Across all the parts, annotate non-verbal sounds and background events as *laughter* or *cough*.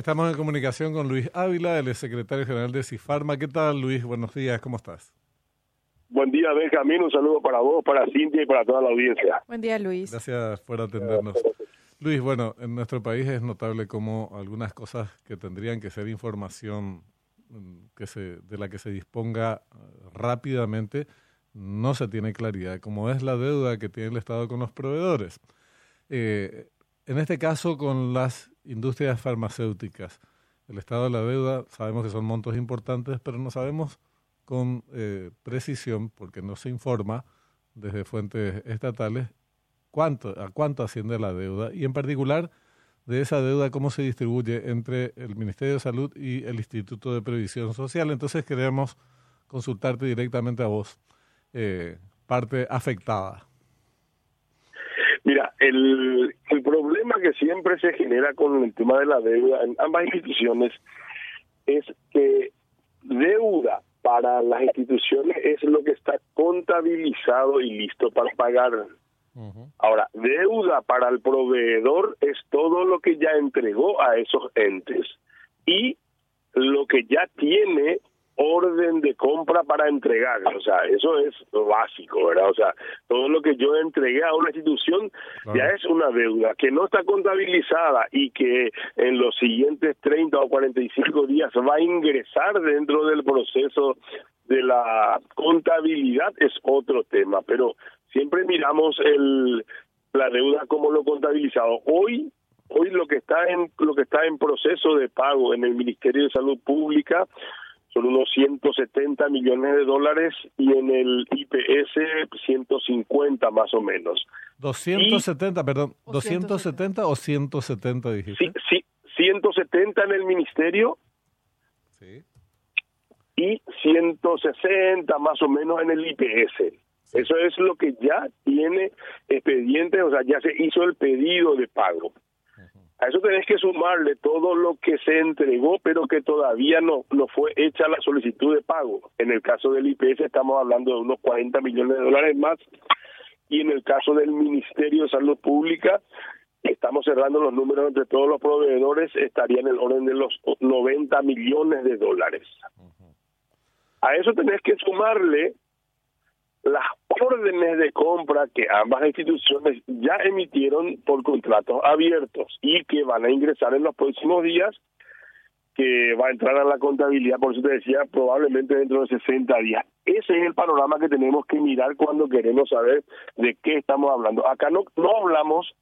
Estamos en comunicación con Luis Ávila, el secretario general de CIFARMA. ¿Qué tal, Luis? Buenos días, ¿cómo estás? Buen día, Benjamín. Un saludo para vos, para Cintia y para toda la audiencia. Buen día, Luis. Gracias por atendernos. Luis, bueno, en nuestro país es notable como algunas cosas que tendrían que ser información mm, que se, de la que se disponga eh, rápidamente, no se tiene claridad, como es la deuda que tiene el Estado con los proveedores. Eh, en este caso, con las industrias farmacéuticas, el estado de la deuda, sabemos que son montos importantes, pero no sabemos con eh, precisión, porque no se informa desde fuentes estatales, cuánto, a cuánto asciende la deuda y en particular de esa deuda cómo se distribuye entre el Ministerio de Salud y el Instituto de Previsión Social. Entonces queremos consultarte directamente a vos, eh, parte afectada. Mira, el, el problema que siempre se genera con el tema de la deuda en ambas instituciones es que deuda para las instituciones es lo que está contabilizado y listo para pagar. Ahora, deuda para el proveedor es todo lo que ya entregó a esos entes y lo que ya tiene orden de compra para entregar. O sea, eso es lo básico, ¿verdad? O sea, todo lo que yo entregué a una institución ya es una deuda que no está contabilizada y que en los siguientes 30 o 45 días va a ingresar dentro del proceso de la contabilidad es otro tema, pero siempre miramos el la deuda como lo contabilizado. Hoy hoy lo que está en lo que está en proceso de pago en el Ministerio de Salud Pública son unos 170 millones de dólares y en el IPS 150 más o menos. 270, perdón, 270 o 170 dijiste? Sí, sí, 170 en el ministerio. Sí. Y 160 más o menos en el IPS. Eso es lo que ya tiene expediente, o sea, ya se hizo el pedido de pago. A eso tenés que sumarle todo lo que se entregó, pero que todavía no, no fue hecha la solicitud de pago. En el caso del IPS estamos hablando de unos 40 millones de dólares más y en el caso del Ministerio de Salud Pública estamos cerrando los números entre todos los proveedores, estaría en el orden de los 90 millones de dólares. A eso tenés que sumarle las órdenes de compra que ambas instituciones ya emitieron por contratos abiertos y que van a ingresar en los próximos días, que va a entrar a la contabilidad, por eso te decía, probablemente dentro de 60 días. Ese es el panorama que tenemos que mirar cuando queremos saber de qué estamos hablando. Acá no, no hablamos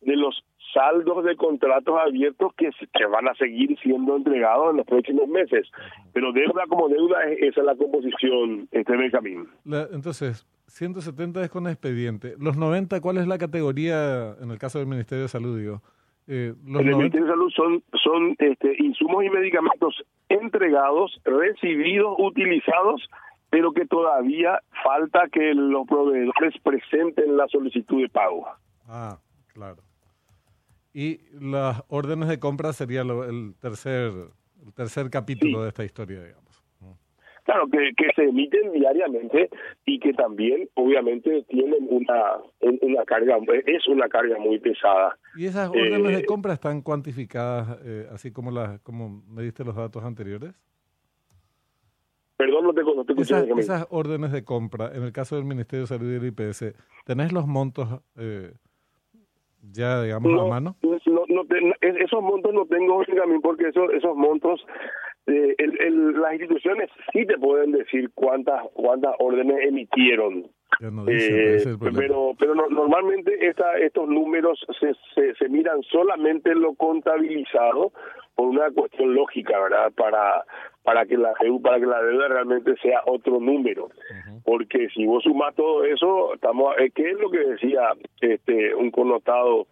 de los saldos de contratos abiertos que, que van a seguir siendo entregados en los próximos meses. Pero deuda como deuda, esa es la composición, este Benjamín. La, entonces, 170 es con expediente. Los 90, ¿cuál es la categoría en el caso del Ministerio de Salud? Digo? Eh, los en el Ministerio de Salud son, son este, insumos y medicamentos entregados, recibidos, utilizados, pero que todavía falta que los proveedores presenten la solicitud de pago. Ah, claro. Y las órdenes de compra sería el tercer el tercer capítulo de esta historia, digamos. Claro, que, que se emiten diariamente y que también, obviamente, tienen una, una carga, es una carga muy pesada. ¿Y esas órdenes de eh, compra están cuantificadas, eh, así como, las como me diste los datos anteriores? Perdón, no te, no esas, esas, órdenes de compra, en el caso del Ministerio de Salud y del IPS, ¿tenés los montos eh, ya, digamos, a mano? No, no, esos montos no tengo, porque esos, esos montos, eh, el, las instituciones sí te pueden decir cuántas cuántas órdenes emitieron. Eh, pero pero normalmente esta, estos números se, se, se miran solamente lo contabilizado por una cuestión lógica, ¿verdad? Para para que la para que la deuda realmente sea otro número. Porque si vos sumás todo eso, estamos ¿qué es lo que decía este un connotado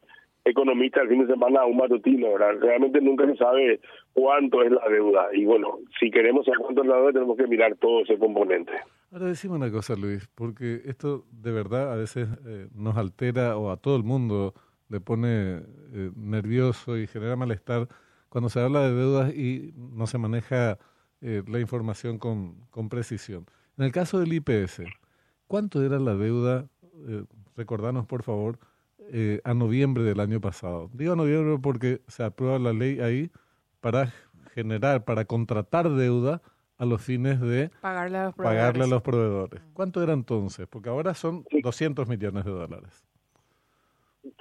economista el fin de semana un matutino, ¿verdad? Realmente nunca se sabe cuánto es la deuda y bueno, si queremos saber cuánto es la deuda tenemos que mirar todo ese componente. Ahora decime una cosa, Luis, porque esto de verdad a veces eh, nos altera o a todo el mundo le pone eh, nervioso y genera malestar cuando se habla de deudas y no se maneja eh, la información con, con, precisión. En el caso del IPS, ¿cuánto era la deuda? Eh, recordanos, por favor, eh, a noviembre del año pasado. Digo noviembre porque se aprueba la ley ahí, para generar, para contratar deuda a los fines de pagarle a los proveedores. Pagarle a los proveedores. ¿Cuánto era entonces? Porque ahora son 200 millones de dólares.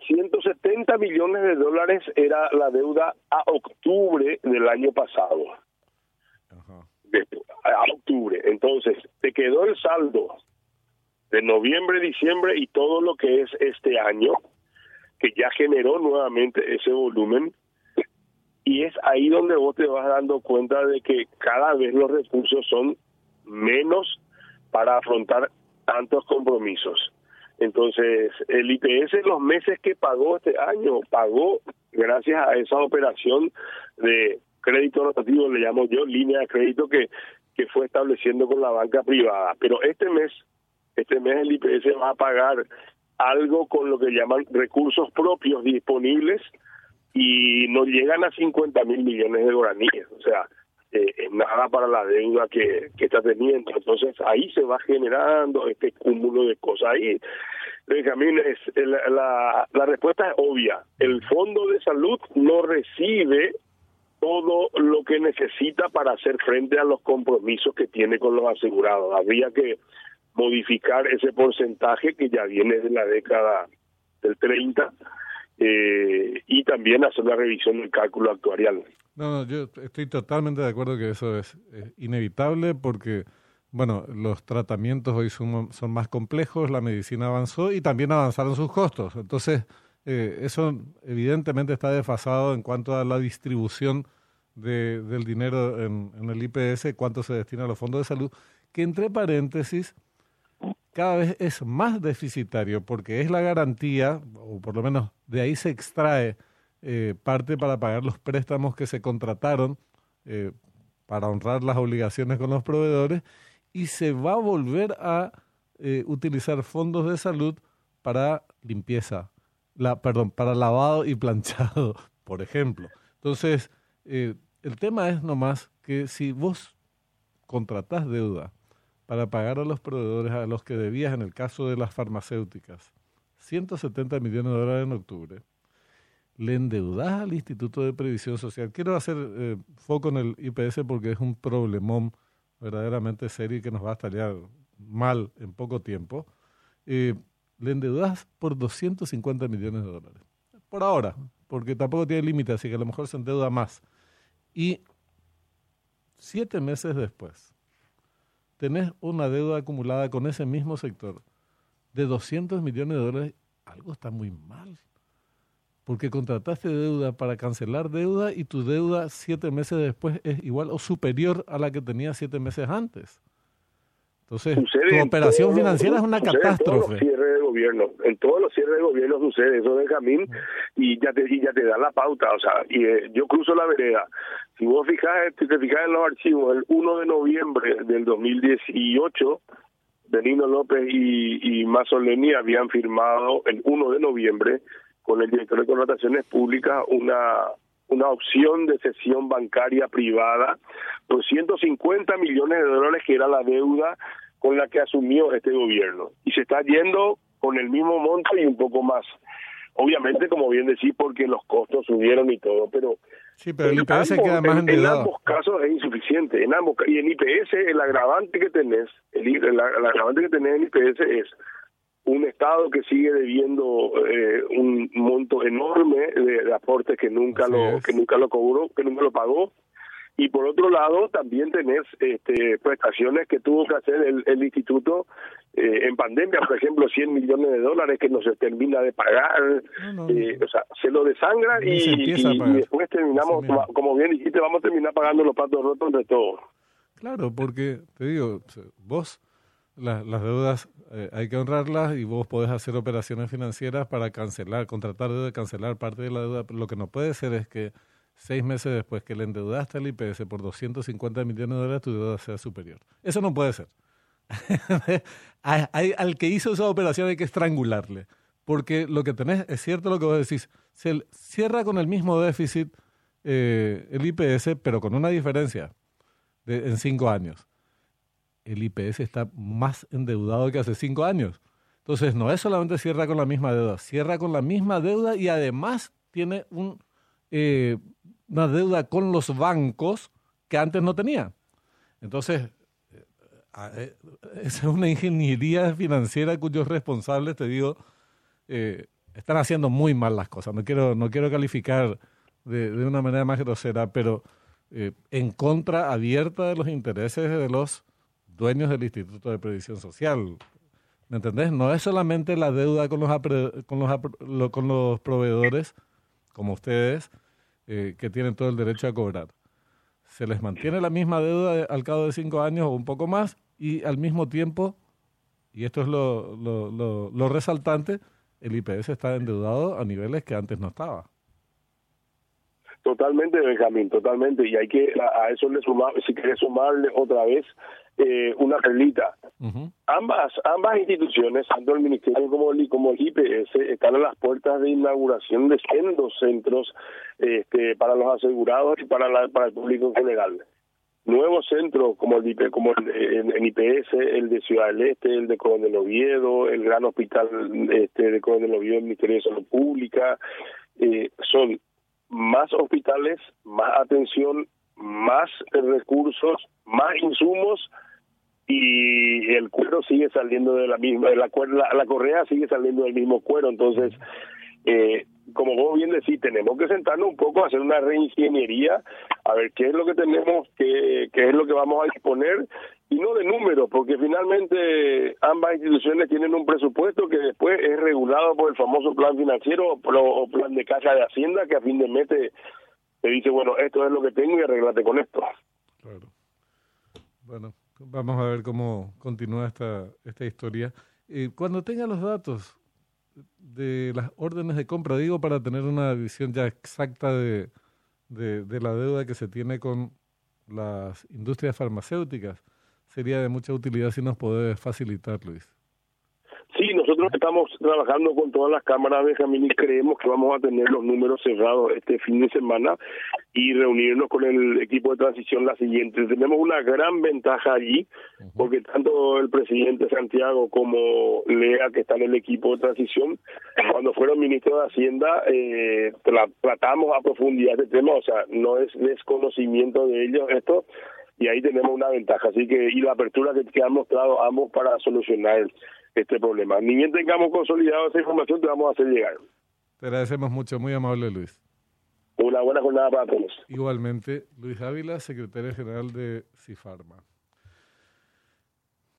170 millones de dólares era la deuda a octubre del año pasado. a octubre. Entonces, te quedó el saldo de noviembre, diciembre y todo lo que es este año, que ya generó nuevamente ese volumen. Y es ahí donde vos te vas dando cuenta de que cada vez los recursos son menos para afrontar tantos compromisos. Entonces, el IPS los meses que pagó este año, pagó gracias a esa operación de crédito rotativo, le llamo yo, línea de crédito que, que fue estableciendo con la banca privada. Pero este mes, este mes el IPS va a pagar algo con lo que llaman recursos propios disponibles y no llegan a 50 mil millones de guaraníes. O sea, eh, nada para la deuda que, que está teniendo. Entonces ahí se va generando este cúmulo de cosas. Ahí, Benjamín, es, la, la respuesta es obvia. El Fondo de Salud no recibe todo lo que necesita para hacer frente a los compromisos que tiene con los asegurados. Habría que modificar ese porcentaje que ya viene de la década del 30 eh, y también hacer la revisión del cálculo actuarial. No, no, yo estoy totalmente de acuerdo que eso es, inevitable porque, bueno, los tratamientos hoy son, son, más complejos, la medicina avanzó y también avanzaron sus costos. Entonces, eh, eso evidentemente está desfasado en cuanto a la distribución de, del dinero en, en el IPS, cuánto se destina a los fondos de salud, que entre paréntesis cada vez es más deficitario porque es la garantía, o por lo menos de ahí se extrae eh, parte para pagar los préstamos que se contrataron eh, para honrar las obligaciones con los proveedores y se va a volver a eh, utilizar fondos de salud para limpieza, la, perdón, para lavado y planchado, *laughs* por ejemplo. Entonces, el tema es nomás que si vos contratás deuda para pagar a los proveedores a los que debías en el caso de las farmacéuticas 170 millones de dólares en octubre, le endeudás al Instituto de Previsión Social. Quiero hacer eh, foco en el IPS porque es un problemón verdaderamente serio y que nos va a estallar mal en poco tiempo. Eh, le endeudás por 250 millones de dólares. Por ahora, porque tampoco tiene límite, así que a lo mejor se endeuda más. Y siete meses después, tenés una deuda acumulada con ese mismo sector de 200 millones de dólares, algo está muy mal. Porque contrataste deuda para cancelar deuda y tu deuda siete meses después es igual o superior a la que tenías siete meses antes. Entonces, tu operación financiera es una catástrofe gobierno, en todos los cierres de gobierno sucede eso, Benjamín, y ya te, y ya te da la pauta, o sea, y eh, yo cruzo la vereda. Si vos fijas, si te fijas en los archivos, el 1 de noviembre del 2018, Benino López y, y Mazzoleni habían firmado el 1 de noviembre con el director de contrataciones públicas una una opción de cesión bancaria privada, 250 millones de dólares que era la deuda con la que asumió este gobierno. Y se está yendo con el mismo monto y un poco más. Obviamente, como bien decís, porque los costos subieron y todo, pero... Sí, pero el IPS queda más en, en ambos casos es insuficiente. En ambos Y en IPS, el agravante que tenés, el, el, agravante que tenés en IPS es un Estado que sigue debiendo eh, un monto enorme de, aportes que nunca lo que nunca lo cobró, que nunca lo pagó, y por otro lado también tenés este, prestaciones que tuvo que hacer el, el instituto eh, en pandemia, por ejemplo, 100 millones de dólares que no se termina de pagar, eh, o sea, se lo desangra y, después terminamos, como bien dijiste, vamos a terminar pagando los patos rotos de todo. Claro, porque te digo, vos las deudas eh, hay que honrarlas y vos podés hacer operaciones financieras para cancelar, contratar de cancelar parte de la deuda, lo que no puede ser es que seis meses después que le endeudaste al IPS por 250 millones de dólares, tu deuda sea superior. Eso no puede ser. *laughs* al que hizo esa operación hay que estrangularle. Porque lo que tenés, es cierto lo que vos decís, se cierra con el mismo déficit eh, el IPS, pero con una diferencia de, en cinco años. El IPS está más endeudado que hace cinco años. Entonces, no es solamente cierra con la misma deuda, cierra con la misma deuda y además tiene un eh, una deuda con los bancos que antes no tenía. Entonces, eh, eh, es una ingeniería financiera cuyos responsables, te digo, eh, están haciendo muy mal las cosas. No quiero, no quiero calificar de, de una manera más grosera, pero en contra abierta de los intereses de los dueños del Instituto de Previsión Social. ¿Me entendés? No es solamente la deuda con los, con los, con los proveedores, como ustedes, eh, que tienen todo el derecho a cobrar. Se les mantiene la misma deuda al cabo de cinco años o un poco más y al mismo tiempo, y esto es lo, lo, lo, resaltante, el IPS está endeudado a niveles que antes no estaba. Totalmente, Benjamín, totalmente. Y hay que a, eso le sumar, si quieres sumarle otra vez eh, una perlita. Ambas ambas instituciones, tanto el Ministerio como el, como el IPS, están a las puertas de inauguración de sendos centros este, para los asegurados y para, la, para el público en general. Nuevos centros como el, IP, como el, IPS, el de Ciudad del Este, el de Coronel Oviedo, el gran hospital este, de Coronel Oviedo del Ministerio de Salud Pública, eh, son más hospitales, más atención, más recursos, más insumos y el cuero sigue saliendo de la misma, la, la, la correa sigue saliendo del mismo cuero, entonces, eh, como vos bien decís, tenemos que sentarnos un poco a hacer una reingeniería, a ver qué es lo que tenemos, qué, qué es lo que vamos a disponer, y no de números, porque finalmente ambas instituciones tienen un presupuesto que después es regulado por el famoso plan financiero o, plan de caja de Hacienda, que a fin de mes te, te dice, bueno, esto es lo que tengo y arreglate con esto. Claro. Bueno, Vamos a ver cómo continúa esta, esta historia. Eh, cuando tenga los datos de las órdenes de compra, digo para tener una visión ya exacta de, de, la deuda que se tiene con las industrias farmacéuticas, sería de mucha utilidad si nos puede facilitar, Luis. Nosotros estamos trabajando con todas las cámaras, Benjamín, y creemos que vamos a tener los números cerrados este fin de semana y reunirnos con el equipo de transición la siguiente. Tenemos una gran ventaja allí, porque tanto el presidente Santiago como Lea, que está en el equipo de transición, cuando fueron ministros de Hacienda, eh, tratamos a profundidad este tema, o sea, no es desconocimiento de ellos esto, y ahí tenemos una ventaja. Así que, y la apertura que, que han mostrado ambos para solucionar este problema. Ni bien tengamos consolidado esa información, te vamos a hacer llegar. Te agradecemos mucho, muy amable Luis. Una buena jornada para todos. Igualmente, Luis Ávila, secretario general de CIFARMA.